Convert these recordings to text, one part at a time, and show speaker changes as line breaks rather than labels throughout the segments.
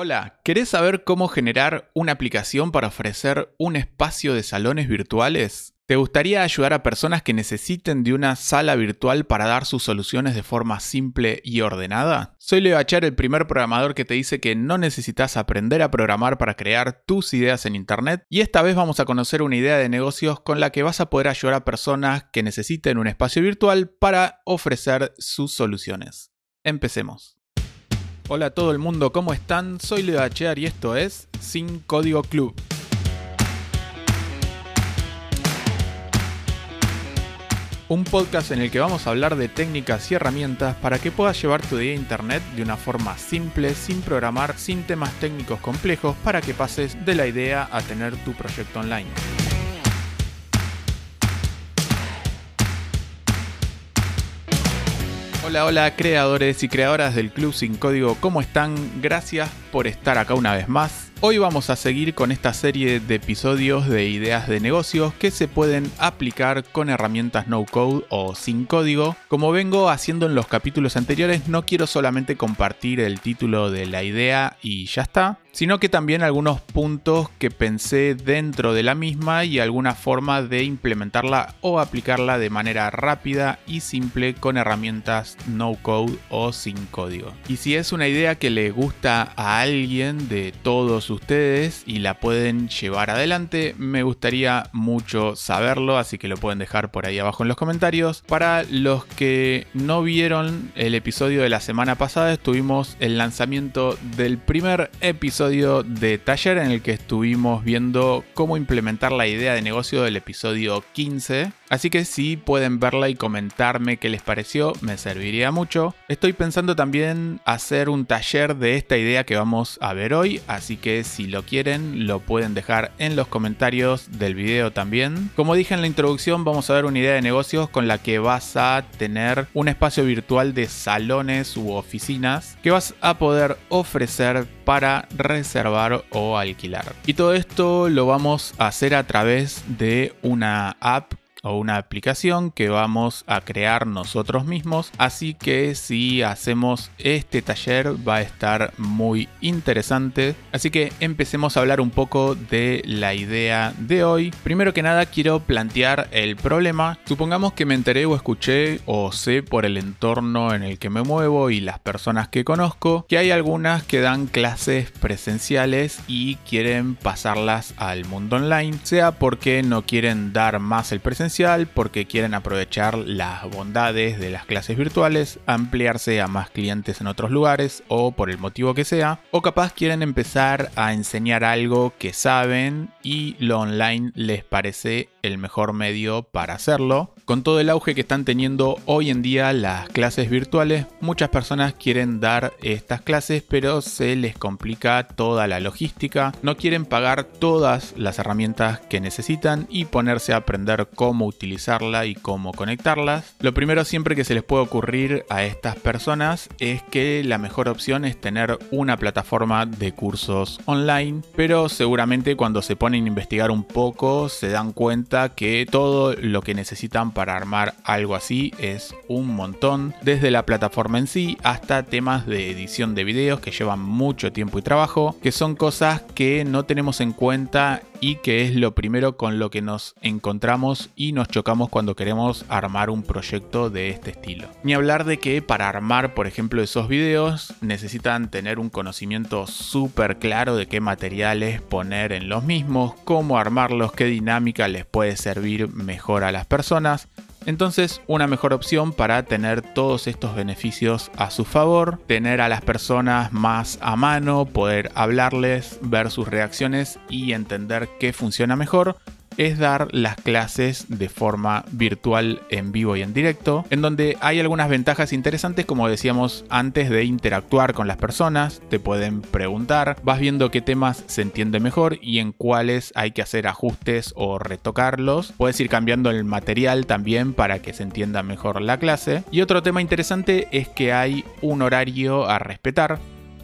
Hola, ¿querés saber cómo generar una aplicación para ofrecer un espacio de salones virtuales? ¿Te gustaría ayudar a personas que necesiten de una sala virtual para dar sus soluciones de forma simple y ordenada? Soy Leo Achar, el primer programador que te dice que no necesitas aprender a programar para crear tus ideas en Internet y esta vez vamos a conocer una idea de negocios con la que vas a poder ayudar a personas que necesiten un espacio virtual para ofrecer sus soluciones. Empecemos. Hola a todo el mundo, ¿cómo están? Soy Leo Achear y esto es Sin Código Club. Un podcast en el que vamos a hablar de técnicas y herramientas para que puedas llevar tu idea a internet de una forma simple, sin programar, sin temas técnicos complejos, para que pases de la idea a tener tu proyecto online. Hola, hola creadores y creadoras del Club Sin Código, ¿cómo están? Gracias por estar acá una vez más. Hoy vamos a seguir con esta serie de episodios de ideas de negocios que se pueden aplicar con herramientas no code o sin código. Como vengo haciendo en los capítulos anteriores, no quiero solamente compartir el título de la idea y ya está, sino que también algunos puntos que pensé dentro de la misma y alguna forma de implementarla o aplicarla de manera rápida y simple con herramientas no code o sin código. Y si es una idea que le gusta a alguien de todos ustedes y la pueden llevar adelante, me gustaría mucho saberlo, así que lo pueden dejar por ahí abajo en los comentarios. Para los que no vieron el episodio de la semana pasada, estuvimos el lanzamiento del primer episodio de taller en el que estuvimos viendo cómo implementar la idea de negocio del episodio 15 Así que si pueden verla y comentarme qué les pareció, me serviría mucho. Estoy pensando también hacer un taller de esta idea que vamos a ver hoy, así que si lo quieren lo pueden dejar en los comentarios del video también. Como dije en la introducción, vamos a ver una idea de negocios con la que vas a tener un espacio virtual de salones u oficinas que vas a poder ofrecer para reservar o alquilar. Y todo esto lo vamos a hacer a través de una app o una aplicación que vamos a crear nosotros mismos. Así que si hacemos este taller va a estar muy interesante. Así que empecemos a hablar un poco de la idea de hoy. Primero que nada quiero plantear el problema. Supongamos que me enteré o escuché o sé por el entorno en el que me muevo y las personas que conozco que hay algunas que dan clases presenciales y quieren pasarlas al mundo online. Sea porque no quieren dar más el presencial porque quieren aprovechar las bondades de las clases virtuales, ampliarse a más clientes en otros lugares o por el motivo que sea, o capaz quieren empezar a enseñar algo que saben y lo online les parece el mejor medio para hacerlo. Con todo el auge que están teniendo hoy en día las clases virtuales, muchas personas quieren dar estas clases, pero se les complica toda la logística, no quieren pagar todas las herramientas que necesitan y ponerse a aprender cómo utilizarla y cómo conectarlas. Lo primero siempre que se les puede ocurrir a estas personas es que la mejor opción es tener una plataforma de cursos online, pero seguramente cuando se ponen a investigar un poco se dan cuenta que todo lo que necesitan para armar algo así es un montón, desde la plataforma en sí hasta temas de edición de videos que llevan mucho tiempo y trabajo, que son cosas que no tenemos en cuenta y que es lo primero con lo que nos encontramos y nos chocamos cuando queremos armar un proyecto de este estilo. Ni hablar de que para armar, por ejemplo, esos videos necesitan tener un conocimiento súper claro de qué materiales poner en los mismos, cómo armarlos, qué dinámica les puede servir mejor a las personas. Entonces, una mejor opción para tener todos estos beneficios a su favor, tener a las personas más a mano, poder hablarles, ver sus reacciones y entender qué funciona mejor, es dar las clases de forma virtual en vivo y en directo, en donde hay algunas ventajas interesantes como decíamos antes de interactuar con las personas, te pueden preguntar, vas viendo qué temas se entiende mejor y en cuáles hay que hacer ajustes o retocarlos, puedes ir cambiando el material también para que se entienda mejor la clase. Y otro tema interesante es que hay un horario a respetar,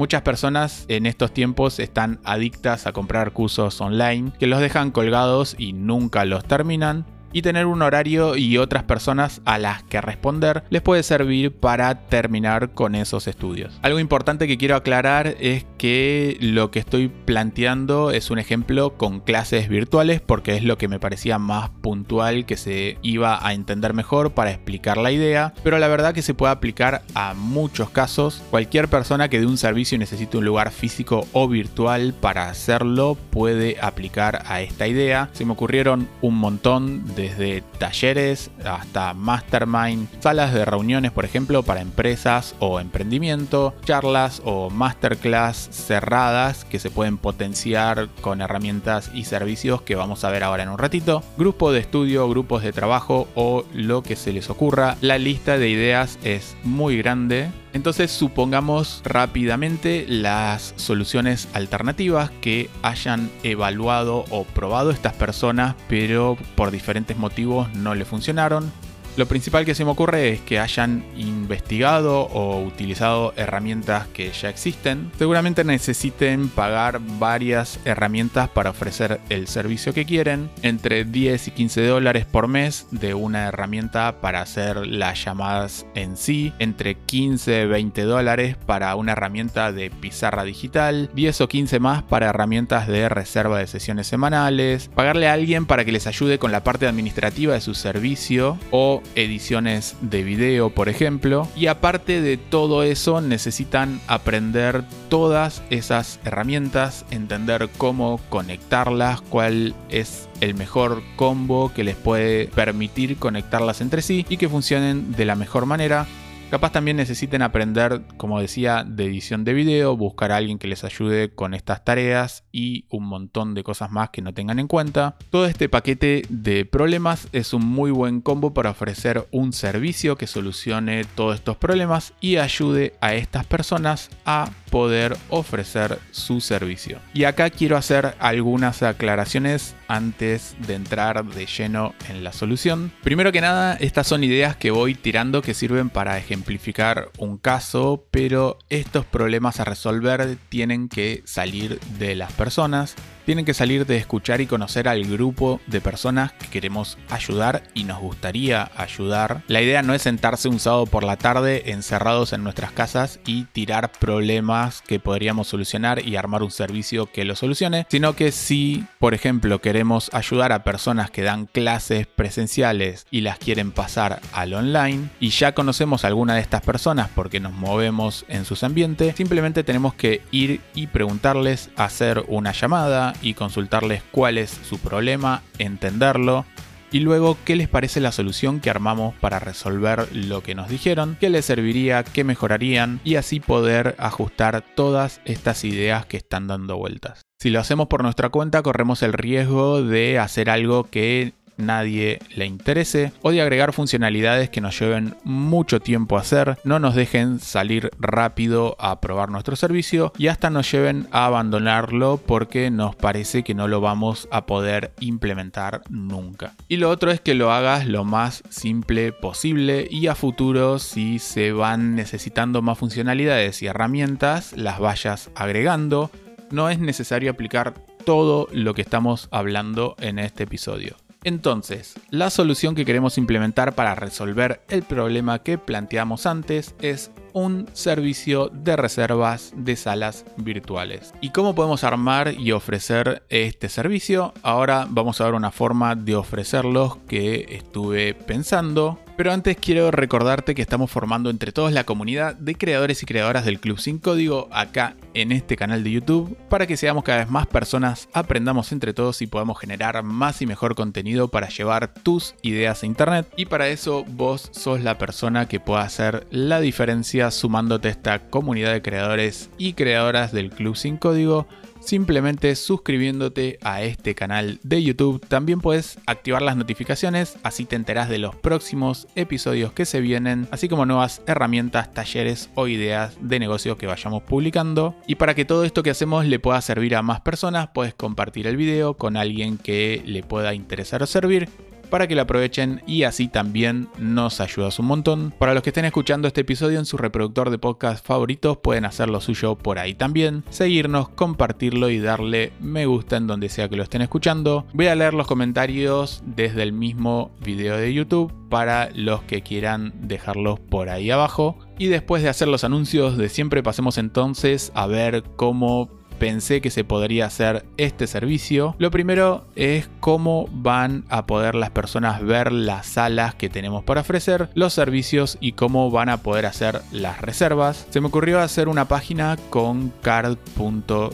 Muchas personas en estos tiempos están adictas a comprar cursos online que los dejan colgados y nunca los terminan. Y tener un horario y otras personas a las que responder les puede servir para terminar con esos estudios. Algo importante que quiero aclarar es que lo que estoy planteando es un ejemplo con clases virtuales porque es lo que me parecía más puntual que se iba a entender mejor para explicar la idea, pero la verdad que se puede aplicar a muchos casos. Cualquier persona que de un servicio necesite un lugar físico o virtual para hacerlo puede aplicar a esta idea. Se me ocurrieron un montón desde talleres hasta mastermind, salas de reuniones por ejemplo para empresas o emprendimiento, charlas o masterclass cerradas que se pueden potenciar con herramientas y servicios que vamos a ver ahora en un ratito, grupo de estudio, grupos de trabajo o lo que se les ocurra. La lista de ideas es muy grande entonces supongamos rápidamente las soluciones alternativas que hayan evaluado o probado estas personas, pero por diferentes motivos no le funcionaron. Lo principal que se me ocurre es que hayan investigado o utilizado herramientas que ya existen. Seguramente necesiten pagar varias herramientas para ofrecer el servicio que quieren, entre 10 y 15 dólares por mes de una herramienta para hacer las llamadas en sí, entre 15 y 20 dólares para una herramienta de pizarra digital, 10 o 15 más para herramientas de reserva de sesiones semanales, pagarle a alguien para que les ayude con la parte administrativa de su servicio o ediciones de video, por ejemplo. Y aparte de todo eso, necesitan aprender todas esas herramientas, entender cómo conectarlas, cuál es el mejor combo que les puede permitir conectarlas entre sí y que funcionen de la mejor manera Capaz también necesiten aprender, como decía, de edición de video, buscar a alguien que les ayude con estas tareas y un montón de cosas más que no tengan en cuenta. Todo este paquete de problemas es un muy buen combo para ofrecer un servicio que solucione todos estos problemas y ayude a estas personas a poder ofrecer su servicio. Y acá quiero hacer algunas aclaraciones antes de entrar de lleno en la solución. Primero que nada, estas son ideas que voy tirando que sirven para ejemplificar un caso, pero estos problemas a resolver tienen que salir de las personas tienen que salir de escuchar y conocer al grupo de personas que queremos ayudar y nos gustaría ayudar. La idea no es sentarse un sábado por la tarde encerrados en nuestras casas y tirar problemas que podríamos solucionar y armar un servicio que lo solucione, sino que si, por ejemplo, queremos ayudar a personas que dan clases presenciales y las quieren pasar al online y ya conocemos a alguna de estas personas porque nos movemos en sus ambientes, simplemente tenemos que ir y preguntarles, hacer una llamada, y consultarles cuál es su problema, entenderlo y luego qué les parece la solución que armamos para resolver lo que nos dijeron, qué les serviría, qué mejorarían y así poder ajustar todas estas ideas que están dando vueltas. Si lo hacemos por nuestra cuenta corremos el riesgo de hacer algo que nadie le interese o de agregar funcionalidades que nos lleven mucho tiempo a hacer, no nos dejen salir rápido a probar nuestro servicio y hasta nos lleven a abandonarlo porque nos parece que no lo vamos a poder implementar nunca. Y lo otro es que lo hagas lo más simple posible y a futuro si se van necesitando más funcionalidades y herramientas las vayas agregando. No es necesario aplicar todo lo que estamos hablando en este episodio. Entonces, la solución que queremos implementar para resolver el problema que planteamos antes es un servicio de reservas de salas virtuales. ¿Y cómo podemos armar y ofrecer este servicio? Ahora vamos a ver una forma de ofrecerlos que estuve pensando pero antes quiero recordarte que estamos formando entre todos la comunidad de creadores y creadoras del Club Sin Código acá en este canal de YouTube para que seamos cada vez más personas, aprendamos entre todos y podamos generar más y mejor contenido para llevar tus ideas a internet. Y para eso vos sos la persona que pueda hacer la diferencia sumándote a esta comunidad de creadores y creadoras del Club Sin Código simplemente suscribiéndote a este canal de YouTube. También puedes activar las notificaciones, así te enterás de los próximos episodios que se vienen, así como nuevas herramientas, talleres o ideas de negocio que vayamos publicando. Y para que todo esto que hacemos le pueda servir a más personas, puedes compartir el video con alguien que le pueda interesar o servir para que la aprovechen y así también nos ayudas un montón. Para los que estén escuchando este episodio en su reproductor de podcast favoritos, pueden hacer lo suyo por ahí también, seguirnos, compartirlo y darle me gusta en donde sea que lo estén escuchando. Voy a leer los comentarios desde el mismo video de YouTube para los que quieran dejarlos por ahí abajo. Y después de hacer los anuncios de siempre, pasemos entonces a ver cómo pensé que se podría hacer este servicio. Lo primero es cómo van a poder las personas ver las salas que tenemos para ofrecer, los servicios y cómo van a poder hacer las reservas. Se me ocurrió hacer una página con card.co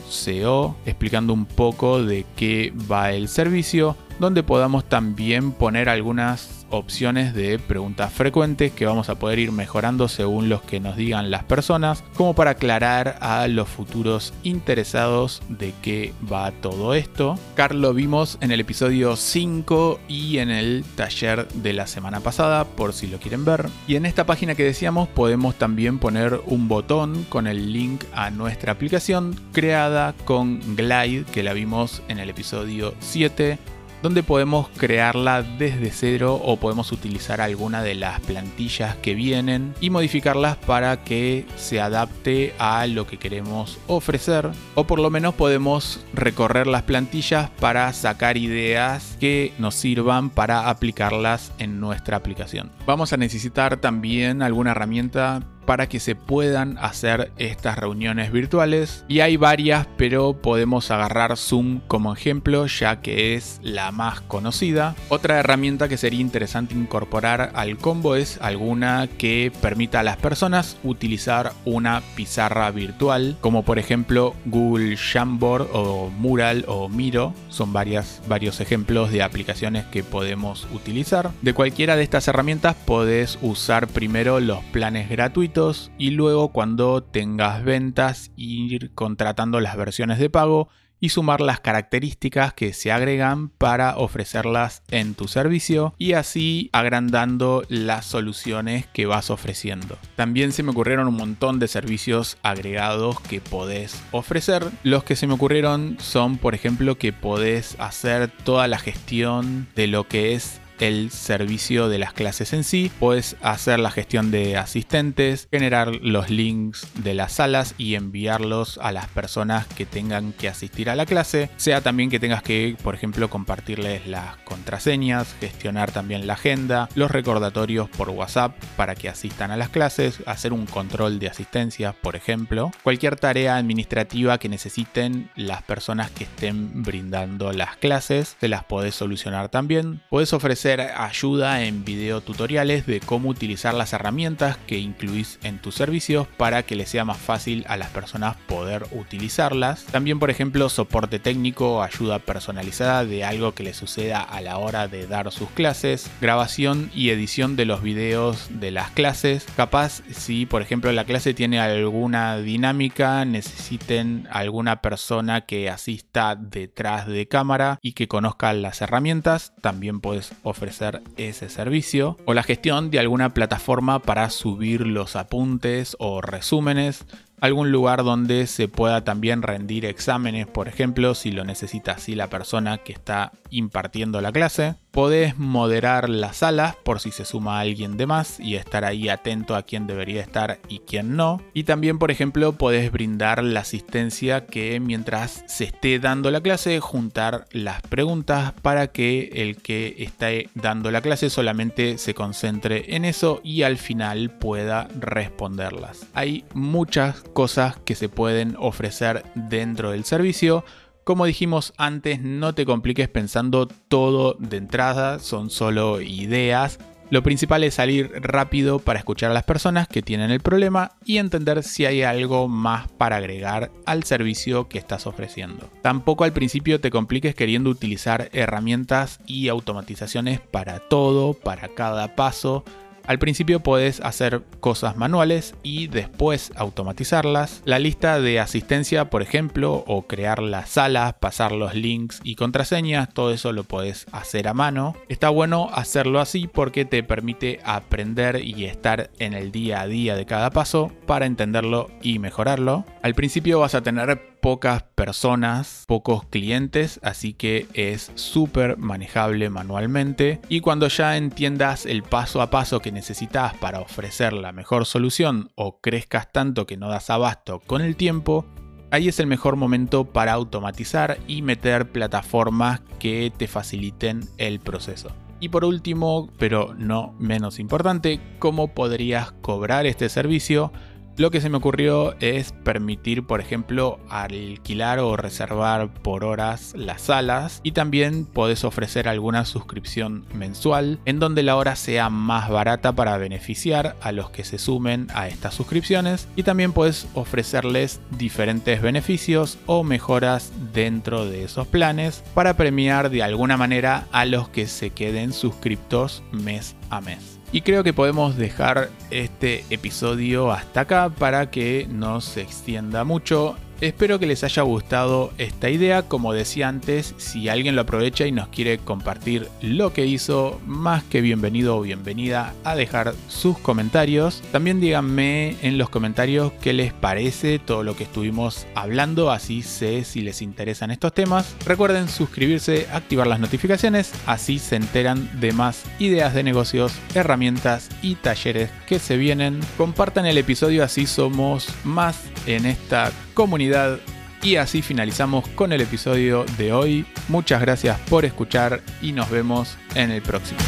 explicando un poco de qué va el servicio donde podamos también poner algunas opciones de preguntas frecuentes que vamos a poder ir mejorando según los que nos digan las personas, como para aclarar a los futuros interesados de qué va todo esto. Carl lo vimos en el episodio 5 y en el taller de la semana pasada, por si lo quieren ver. Y en esta página que decíamos podemos también poner un botón con el link a nuestra aplicación creada con Glide, que la vimos en el episodio 7 donde podemos crearla desde cero o podemos utilizar alguna de las plantillas que vienen y modificarlas para que se adapte a lo que queremos ofrecer o por lo menos podemos recorrer las plantillas para sacar ideas que nos sirvan para aplicarlas en nuestra aplicación. Vamos a necesitar también alguna herramienta para que se puedan hacer estas reuniones virtuales. Y hay varias, pero podemos agarrar Zoom como ejemplo, ya que es la más conocida. Otra herramienta que sería interesante incorporar al combo es alguna que permita a las personas utilizar una pizarra virtual, como por ejemplo Google Jamboard o Mural o Miro. Son varias, varios ejemplos de aplicaciones que podemos utilizar. De cualquiera de estas herramientas podés usar primero los planes gratuitos y luego cuando tengas ventas ir contratando las versiones de pago y sumar las características que se agregan para ofrecerlas en tu servicio y así agrandando las soluciones que vas ofreciendo. También se me ocurrieron un montón de servicios agregados que podés ofrecer. Los que se me ocurrieron son, por ejemplo, que podés hacer toda la gestión de lo que es el servicio de las clases en sí. Puedes hacer la gestión de asistentes, generar los links de las salas y enviarlos a las personas que tengan que asistir a la clase. Sea también que tengas que, por ejemplo, compartirles las contraseñas, gestionar también la agenda, los recordatorios por WhatsApp para que asistan a las clases, hacer un control de asistencia, por ejemplo. Cualquier tarea administrativa que necesiten las personas que estén brindando las clases, se las podés solucionar también. Puedes ofrecer ayuda en video tutoriales de cómo utilizar las herramientas que incluís en tus servicios para que les sea más fácil a las personas poder utilizarlas. También, por ejemplo, soporte técnico, ayuda personalizada de algo que les suceda a la hora de dar sus clases, grabación y edición de los videos de las clases. Capaz, si por ejemplo la clase tiene alguna dinámica, necesiten alguna persona que asista detrás de cámara y que conozca las herramientas, también puedes ofrecer ofrecer ese servicio o la gestión de alguna plataforma para subir los apuntes o resúmenes algún lugar donde se pueda también rendir exámenes, por ejemplo, si lo necesita así la persona que está impartiendo la clase. Podés moderar las salas por si se suma alguien de más y estar ahí atento a quién debería estar y quién no. Y también, por ejemplo, podés brindar la asistencia que mientras se esté dando la clase, juntar las preguntas para que el que esté dando la clase solamente se concentre en eso y al final pueda responderlas. Hay muchas cosas que se pueden ofrecer dentro del servicio. Como dijimos antes, no te compliques pensando todo de entrada, son solo ideas. Lo principal es salir rápido para escuchar a las personas que tienen el problema y entender si hay algo más para agregar al servicio que estás ofreciendo. Tampoco al principio te compliques queriendo utilizar herramientas y automatizaciones para todo, para cada paso al principio puedes hacer cosas manuales y después automatizarlas. La lista de asistencia, por ejemplo, o crear las salas, pasar los links y contraseñas, todo eso lo puedes hacer a mano. Está bueno hacerlo así porque te permite aprender y estar en el día a día de cada paso para entenderlo y mejorarlo. Al principio vas a tener pocas personas, pocos clientes, así que es súper manejable manualmente. Y cuando ya entiendas el paso a paso que necesitas para ofrecer la mejor solución o crezcas tanto que no das abasto con el tiempo, ahí es el mejor momento para automatizar y meter plataformas que te faciliten el proceso. Y por último, pero no menos importante, ¿cómo podrías cobrar este servicio? Lo que se me ocurrió es permitir, por ejemplo, alquilar o reservar por horas las salas y también podés ofrecer alguna suscripción mensual en donde la hora sea más barata para beneficiar a los que se sumen a estas suscripciones y también puedes ofrecerles diferentes beneficios o mejoras dentro de esos planes para premiar de alguna manera a los que se queden suscriptos mes a mes. Y creo que podemos dejar este episodio hasta acá para que no se extienda mucho. Espero que les haya gustado esta idea. Como decía antes, si alguien lo aprovecha y nos quiere compartir lo que hizo, más que bienvenido o bienvenida a dejar sus comentarios. También díganme en los comentarios qué les parece todo lo que estuvimos hablando, así sé si les interesan estos temas. Recuerden suscribirse, activar las notificaciones, así se enteran de más ideas de negocios, herramientas y talleres que se vienen. Compartan el episodio, así somos más en esta comunidad. Y así finalizamos con el episodio de hoy. Muchas gracias por escuchar y nos vemos en el próximo.